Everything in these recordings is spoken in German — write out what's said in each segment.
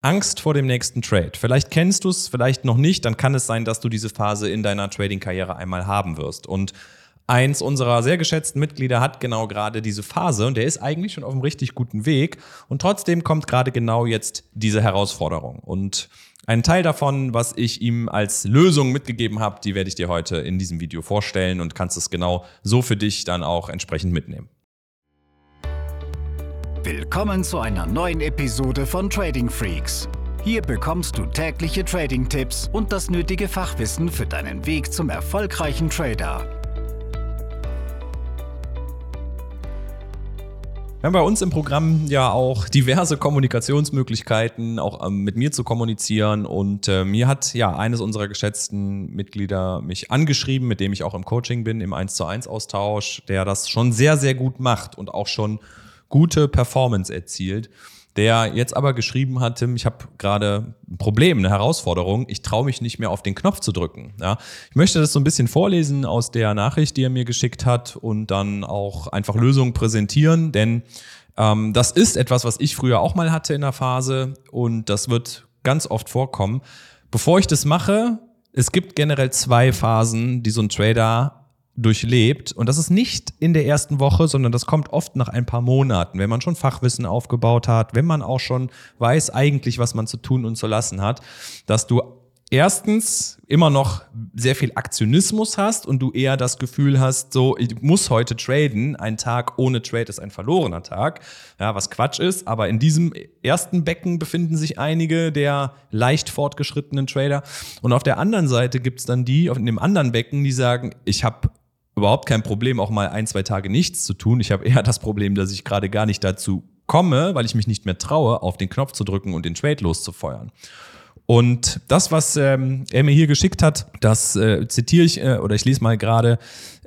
Angst vor dem nächsten Trade. Vielleicht kennst du es, vielleicht noch nicht, dann kann es sein, dass du diese Phase in deiner Trading-Karriere einmal haben wirst. Und eins unserer sehr geschätzten Mitglieder hat genau gerade diese Phase und der ist eigentlich schon auf einem richtig guten Weg. Und trotzdem kommt gerade genau jetzt diese Herausforderung. Und ein Teil davon, was ich ihm als Lösung mitgegeben habe, die werde ich dir heute in diesem Video vorstellen und kannst es genau so für dich dann auch entsprechend mitnehmen. Willkommen zu einer neuen Episode von Trading Freaks. Hier bekommst du tägliche Trading-Tipps und das nötige Fachwissen für deinen Weg zum erfolgreichen Trader. Wir haben bei uns im Programm ja auch diverse Kommunikationsmöglichkeiten, auch ähm, mit mir zu kommunizieren. Und äh, mir hat ja eines unserer geschätzten Mitglieder mich angeschrieben, mit dem ich auch im Coaching bin, im 1 zu 1 Austausch, der das schon sehr, sehr gut macht und auch schon gute Performance erzielt, der jetzt aber geschrieben hat, Tim, ich habe gerade ein Problem, eine Herausforderung, ich traue mich nicht mehr auf den Knopf zu drücken. Ja, ich möchte das so ein bisschen vorlesen aus der Nachricht, die er mir geschickt hat und dann auch einfach Lösungen präsentieren, denn ähm, das ist etwas, was ich früher auch mal hatte in der Phase und das wird ganz oft vorkommen. Bevor ich das mache, es gibt generell zwei Phasen, die so ein Trader durchlebt. Und das ist nicht in der ersten Woche, sondern das kommt oft nach ein paar Monaten, wenn man schon Fachwissen aufgebaut hat, wenn man auch schon weiß eigentlich, was man zu tun und zu lassen hat, dass du erstens immer noch sehr viel Aktionismus hast und du eher das Gefühl hast, so, ich muss heute traden. Ein Tag ohne Trade ist ein verlorener Tag. Ja, was Quatsch ist. Aber in diesem ersten Becken befinden sich einige der leicht fortgeschrittenen Trader. Und auf der anderen Seite gibt's dann die, in dem anderen Becken, die sagen, ich habe überhaupt kein Problem, auch mal ein, zwei Tage nichts zu tun. Ich habe eher das Problem, dass ich gerade gar nicht dazu komme, weil ich mich nicht mehr traue, auf den Knopf zu drücken und den Trade loszufeuern. Und das, was ähm, er mir hier geschickt hat, das äh, zitiere ich äh, oder ich lese mal gerade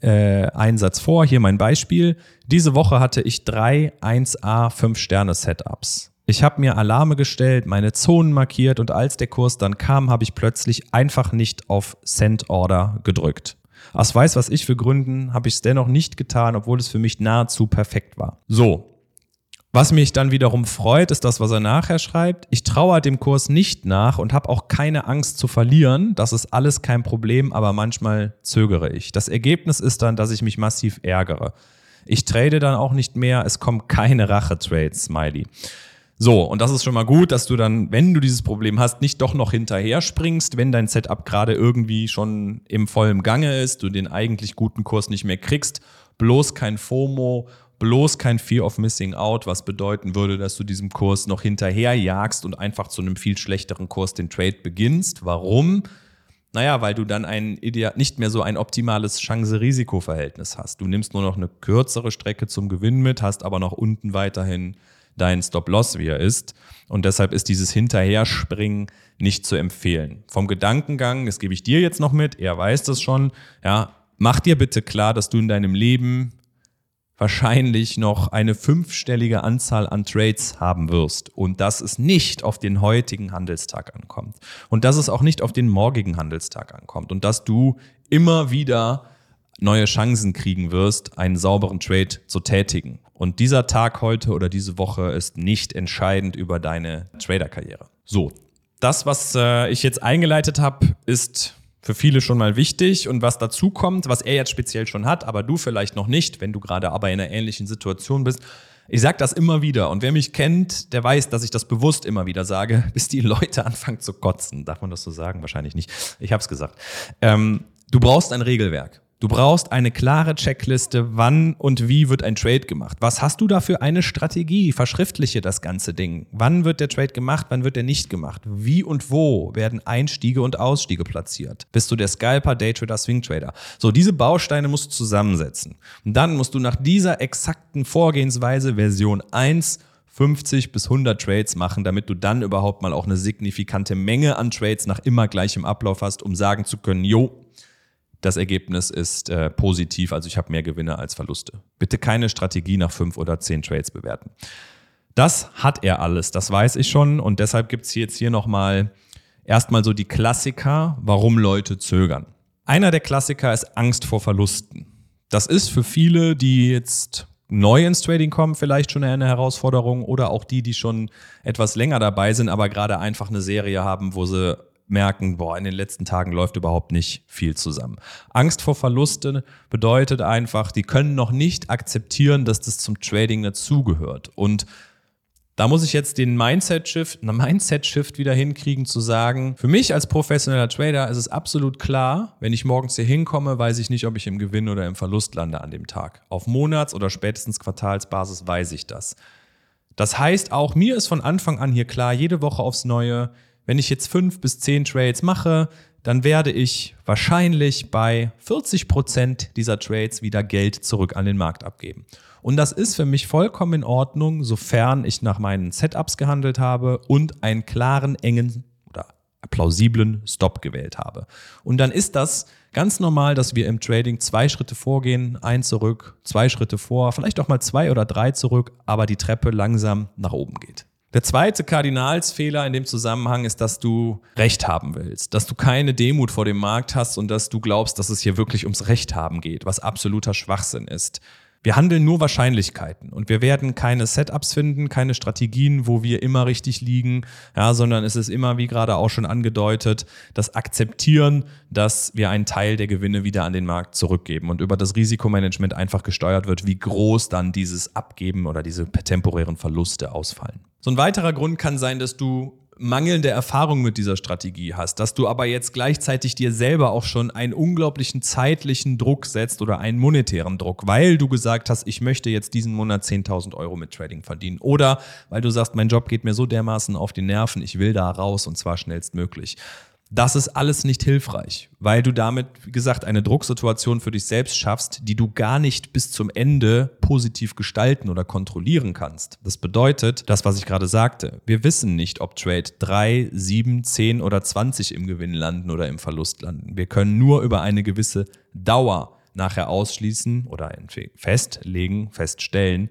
äh, einen Satz vor. Hier mein Beispiel. Diese Woche hatte ich drei 1A 5-Sterne-Setups. Ich habe mir Alarme gestellt, meine Zonen markiert und als der Kurs dann kam, habe ich plötzlich einfach nicht auf Send Order gedrückt. Aus weiß was ich für Gründen habe ich es dennoch nicht getan, obwohl es für mich nahezu perfekt war. So. Was mich dann wiederum freut, ist das, was er nachher schreibt. Ich traue dem Kurs nicht nach und habe auch keine Angst zu verlieren. Das ist alles kein Problem, aber manchmal zögere ich. Das Ergebnis ist dann, dass ich mich massiv ärgere. Ich trade dann auch nicht mehr, es kommen keine Rache-Trades, Smiley. So, und das ist schon mal gut, dass du dann, wenn du dieses Problem hast, nicht doch noch hinterher springst, wenn dein Setup gerade irgendwie schon im vollen Gange ist, du den eigentlich guten Kurs nicht mehr kriegst, bloß kein FOMO, bloß kein Fear of Missing Out, was bedeuten würde, dass du diesem Kurs noch hinterher jagst und einfach zu einem viel schlechteren Kurs den Trade beginnst. Warum? Naja, weil du dann ein Ideal, nicht mehr so ein optimales Chance-Risiko-Verhältnis hast. Du nimmst nur noch eine kürzere Strecke zum Gewinn mit, hast aber noch unten weiterhin dein Stop-Loss, wie er ist. Und deshalb ist dieses Hinterherspringen nicht zu empfehlen. Vom Gedankengang, das gebe ich dir jetzt noch mit, er weiß das schon, ja, mach dir bitte klar, dass du in deinem Leben wahrscheinlich noch eine fünfstellige Anzahl an Trades haben wirst und dass es nicht auf den heutigen Handelstag ankommt und dass es auch nicht auf den morgigen Handelstag ankommt und dass du immer wieder neue Chancen kriegen wirst, einen sauberen Trade zu tätigen. Und dieser Tag heute oder diese Woche ist nicht entscheidend über deine Trader-Karriere. So, das, was äh, ich jetzt eingeleitet habe, ist für viele schon mal wichtig. Und was dazu kommt, was er jetzt speziell schon hat, aber du vielleicht noch nicht, wenn du gerade aber in einer ähnlichen Situation bist, ich sage das immer wieder und wer mich kennt, der weiß, dass ich das bewusst immer wieder sage, bis die Leute anfangen zu kotzen. Darf man das so sagen? Wahrscheinlich nicht. Ich habe es gesagt. Ähm, du brauchst ein Regelwerk. Du brauchst eine klare Checkliste, wann und wie wird ein Trade gemacht. Was hast du da für eine Strategie? Verschriftliche das ganze Ding. Wann wird der Trade gemacht, wann wird er nicht gemacht? Wie und wo werden Einstiege und Ausstiege platziert? Bist du der Scalper, Daytrader, Swingtrader? So, diese Bausteine musst du zusammensetzen. Und dann musst du nach dieser exakten Vorgehensweise Version 1 50 bis 100 Trades machen, damit du dann überhaupt mal auch eine signifikante Menge an Trades nach immer gleichem Ablauf hast, um sagen zu können, jo, das Ergebnis ist äh, positiv, also ich habe mehr Gewinne als Verluste. Bitte keine Strategie nach fünf oder zehn Trades bewerten. Das hat er alles, das weiß ich schon und deshalb gibt es jetzt hier nochmal erstmal so die Klassiker, warum Leute zögern. Einer der Klassiker ist Angst vor Verlusten. Das ist für viele, die jetzt neu ins Trading kommen, vielleicht schon eine Herausforderung oder auch die, die schon etwas länger dabei sind, aber gerade einfach eine Serie haben, wo sie merken, boah, in den letzten Tagen läuft überhaupt nicht viel zusammen. Angst vor Verlusten bedeutet einfach, die können noch nicht akzeptieren, dass das zum Trading dazugehört. Und da muss ich jetzt den Mindset-Shift, Mindset-Shift wieder hinkriegen, zu sagen, für mich als professioneller Trader ist es absolut klar, wenn ich morgens hier hinkomme, weiß ich nicht, ob ich im Gewinn oder im Verlust lande an dem Tag. Auf Monats- oder spätestens Quartalsbasis weiß ich das. Das heißt, auch mir ist von Anfang an hier klar, jede Woche aufs Neue, wenn ich jetzt fünf bis zehn Trades mache, dann werde ich wahrscheinlich bei 40 Prozent dieser Trades wieder Geld zurück an den Markt abgeben. Und das ist für mich vollkommen in Ordnung, sofern ich nach meinen Setups gehandelt habe und einen klaren, engen oder plausiblen Stop gewählt habe. Und dann ist das ganz normal, dass wir im Trading zwei Schritte vorgehen, ein zurück, zwei Schritte vor, vielleicht auch mal zwei oder drei zurück, aber die Treppe langsam nach oben geht. Der zweite Kardinalsfehler in dem Zusammenhang ist, dass du Recht haben willst, dass du keine Demut vor dem Markt hast und dass du glaubst, dass es hier wirklich ums Recht haben geht, was absoluter Schwachsinn ist. Wir handeln nur Wahrscheinlichkeiten und wir werden keine Setups finden, keine Strategien, wo wir immer richtig liegen, ja, sondern es ist immer, wie gerade auch schon angedeutet, das Akzeptieren, dass wir einen Teil der Gewinne wieder an den Markt zurückgeben und über das Risikomanagement einfach gesteuert wird, wie groß dann dieses Abgeben oder diese temporären Verluste ausfallen. So ein weiterer Grund kann sein, dass du mangelnde Erfahrung mit dieser Strategie hast, dass du aber jetzt gleichzeitig dir selber auch schon einen unglaublichen zeitlichen Druck setzt oder einen monetären Druck, weil du gesagt hast, ich möchte jetzt diesen Monat 10.000 Euro mit Trading verdienen oder weil du sagst, mein Job geht mir so dermaßen auf die Nerven, ich will da raus und zwar schnellstmöglich. Das ist alles nicht hilfreich, weil du damit, wie gesagt, eine Drucksituation für dich selbst schaffst, die du gar nicht bis zum Ende positiv gestalten oder kontrollieren kannst. Das bedeutet, das, was ich gerade sagte, wir wissen nicht, ob Trade 3, 7, 10 oder 20 im Gewinn landen oder im Verlust landen. Wir können nur über eine gewisse Dauer nachher ausschließen oder festlegen, feststellen,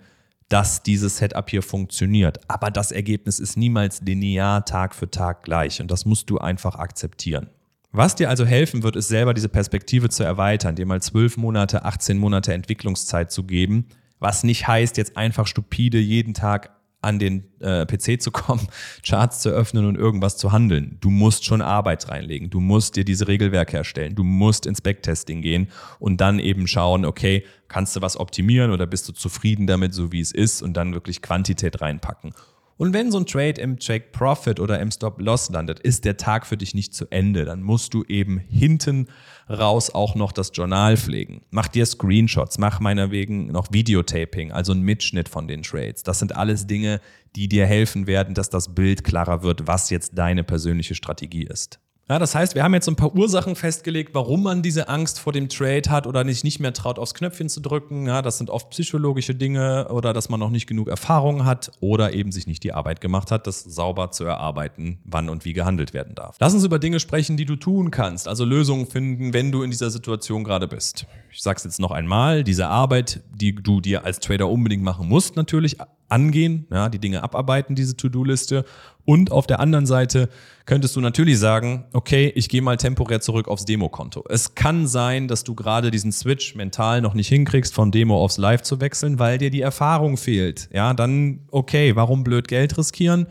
dass dieses Setup hier funktioniert. Aber das Ergebnis ist niemals linear Tag für Tag gleich und das musst du einfach akzeptieren. Was dir also helfen wird, ist selber diese Perspektive zu erweitern, dir mal zwölf Monate, 18 Monate Entwicklungszeit zu geben, was nicht heißt, jetzt einfach stupide jeden Tag an den äh, PC zu kommen, Charts zu öffnen und irgendwas zu handeln. Du musst schon Arbeit reinlegen. Du musst dir diese Regelwerke erstellen. Du musst ins Backtesting gehen und dann eben schauen, okay, kannst du was optimieren oder bist du zufrieden damit, so wie es ist und dann wirklich Quantität reinpacken. Und wenn so ein Trade im Check Profit oder im Stop Loss landet, ist der Tag für dich nicht zu Ende. Dann musst du eben hinten raus auch noch das Journal pflegen. Mach dir Screenshots, mach meinetwegen noch Videotaping, also ein Mitschnitt von den Trades. Das sind alles Dinge, die dir helfen werden, dass das Bild klarer wird, was jetzt deine persönliche Strategie ist. Ja, das heißt, wir haben jetzt ein paar Ursachen festgelegt, warum man diese Angst vor dem Trade hat oder nicht, nicht mehr traut, aufs Knöpfchen zu drücken. Ja, das sind oft psychologische Dinge oder dass man noch nicht genug Erfahrung hat oder eben sich nicht die Arbeit gemacht hat, das sauber zu erarbeiten, wann und wie gehandelt werden darf. Lass uns über Dinge sprechen, die du tun kannst, also Lösungen finden, wenn du in dieser Situation gerade bist. Ich sage es jetzt noch einmal, diese Arbeit, die du dir als Trader unbedingt machen musst, natürlich angehen, ja, die Dinge abarbeiten, diese To-Do-Liste. Und auf der anderen Seite könntest du natürlich sagen, okay, ich gehe mal temporär zurück aufs Demokonto. Es kann sein, dass du gerade diesen Switch mental noch nicht hinkriegst, von Demo aufs Live zu wechseln, weil dir die Erfahrung fehlt. Ja, dann okay, warum blöd Geld riskieren?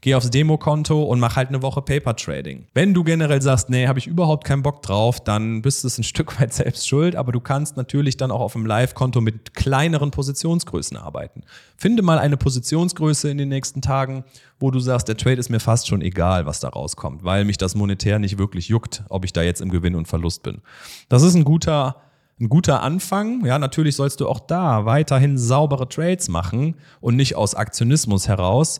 Geh aufs Demokonto und mach halt eine Woche Paper Trading. Wenn du generell sagst, nee, habe ich überhaupt keinen Bock drauf, dann bist du es ein Stück weit selbst schuld, aber du kannst natürlich dann auch auf dem Live-Konto mit kleineren Positionsgrößen arbeiten. Finde mal eine Positionsgröße in den nächsten Tagen, wo du sagst, der Trade ist mir fast schon egal, was da rauskommt, weil mich das monetär nicht wirklich juckt, ob ich da jetzt im Gewinn und Verlust bin. Das ist ein guter ein guter Anfang. Ja, natürlich sollst du auch da weiterhin saubere Trades machen und nicht aus Aktionismus heraus,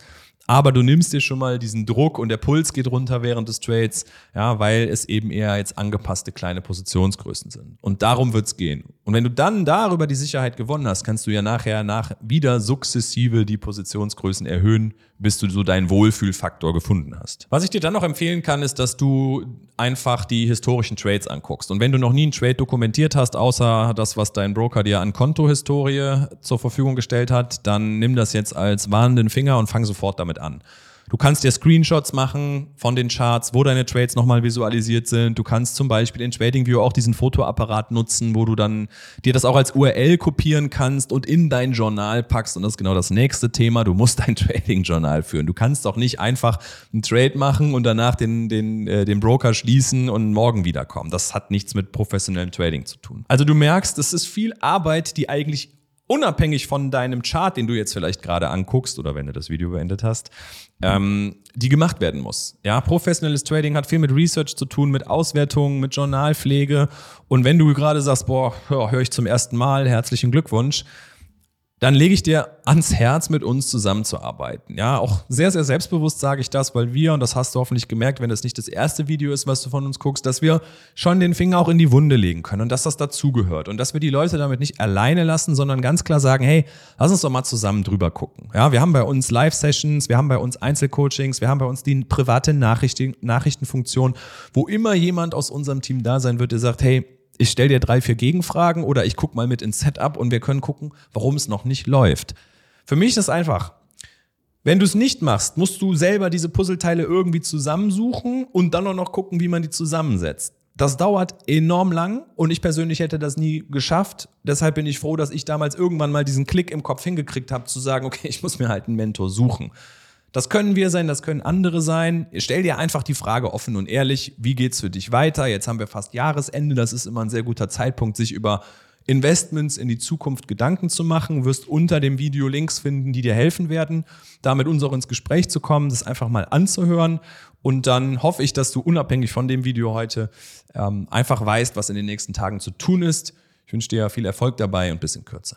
aber du nimmst dir schon mal diesen Druck und der Puls geht runter während des Trades, ja, weil es eben eher jetzt angepasste kleine Positionsgrößen sind. Und darum wird es gehen. Und wenn du dann darüber die Sicherheit gewonnen hast, kannst du ja nachher nach wieder sukzessive die Positionsgrößen erhöhen, bis du so deinen Wohlfühlfaktor gefunden hast. Was ich dir dann noch empfehlen kann, ist, dass du einfach die historischen Trades anguckst. Und wenn du noch nie einen Trade dokumentiert hast, außer das, was dein Broker dir an Kontohistorie zur Verfügung gestellt hat, dann nimm das jetzt als warnenden Finger und fang sofort damit an. Du kannst dir Screenshots machen von den Charts, wo deine Trades nochmal visualisiert sind. Du kannst zum Beispiel in TradingView auch diesen Fotoapparat nutzen, wo du dann dir das auch als URL kopieren kannst und in dein Journal packst. Und das ist genau das nächste Thema. Du musst dein Trading-Journal führen. Du kannst doch nicht einfach einen Trade machen und danach den, den, äh, den Broker schließen und morgen wiederkommen. Das hat nichts mit professionellem Trading zu tun. Also du merkst, es ist viel Arbeit, die eigentlich unabhängig von deinem Chart, den du jetzt vielleicht gerade anguckst oder wenn du das Video beendet hast, ähm, die gemacht werden muss. Ja, professionelles Trading hat viel mit Research zu tun, mit Auswertungen, mit Journalpflege. Und wenn du gerade sagst, boah, höre ich zum ersten Mal, herzlichen Glückwunsch, dann lege ich dir ans Herz, mit uns zusammenzuarbeiten. Ja, auch sehr, sehr selbstbewusst sage ich das, weil wir, und das hast du hoffentlich gemerkt, wenn das nicht das erste Video ist, was du von uns guckst, dass wir schon den Finger auch in die Wunde legen können und dass das dazugehört und dass wir die Leute damit nicht alleine lassen, sondern ganz klar sagen, hey, lass uns doch mal zusammen drüber gucken. Ja, wir haben bei uns Live-Sessions, wir haben bei uns Einzelcoachings, wir haben bei uns die private Nachrichten, Nachrichtenfunktion, wo immer jemand aus unserem Team da sein wird, der sagt, hey, ich stelle dir drei, vier Gegenfragen oder ich gucke mal mit ins Setup und wir können gucken, warum es noch nicht läuft. Für mich ist es einfach. Wenn du es nicht machst, musst du selber diese Puzzleteile irgendwie zusammensuchen und dann auch noch gucken, wie man die zusammensetzt. Das dauert enorm lang und ich persönlich hätte das nie geschafft. Deshalb bin ich froh, dass ich damals irgendwann mal diesen Klick im Kopf hingekriegt habe, zu sagen, okay, ich muss mir halt einen Mentor suchen. Das können wir sein, das können andere sein. Stell dir einfach die Frage offen und ehrlich, wie geht's für dich weiter? Jetzt haben wir fast Jahresende, das ist immer ein sehr guter Zeitpunkt, sich über Investments in die Zukunft Gedanken zu machen. Du wirst unter dem Video Links finden, die dir helfen werden, da mit uns auch ins Gespräch zu kommen, das einfach mal anzuhören. Und dann hoffe ich, dass du unabhängig von dem Video heute ähm, einfach weißt, was in den nächsten Tagen zu tun ist. Ich wünsche dir viel Erfolg dabei und bis in Kürze.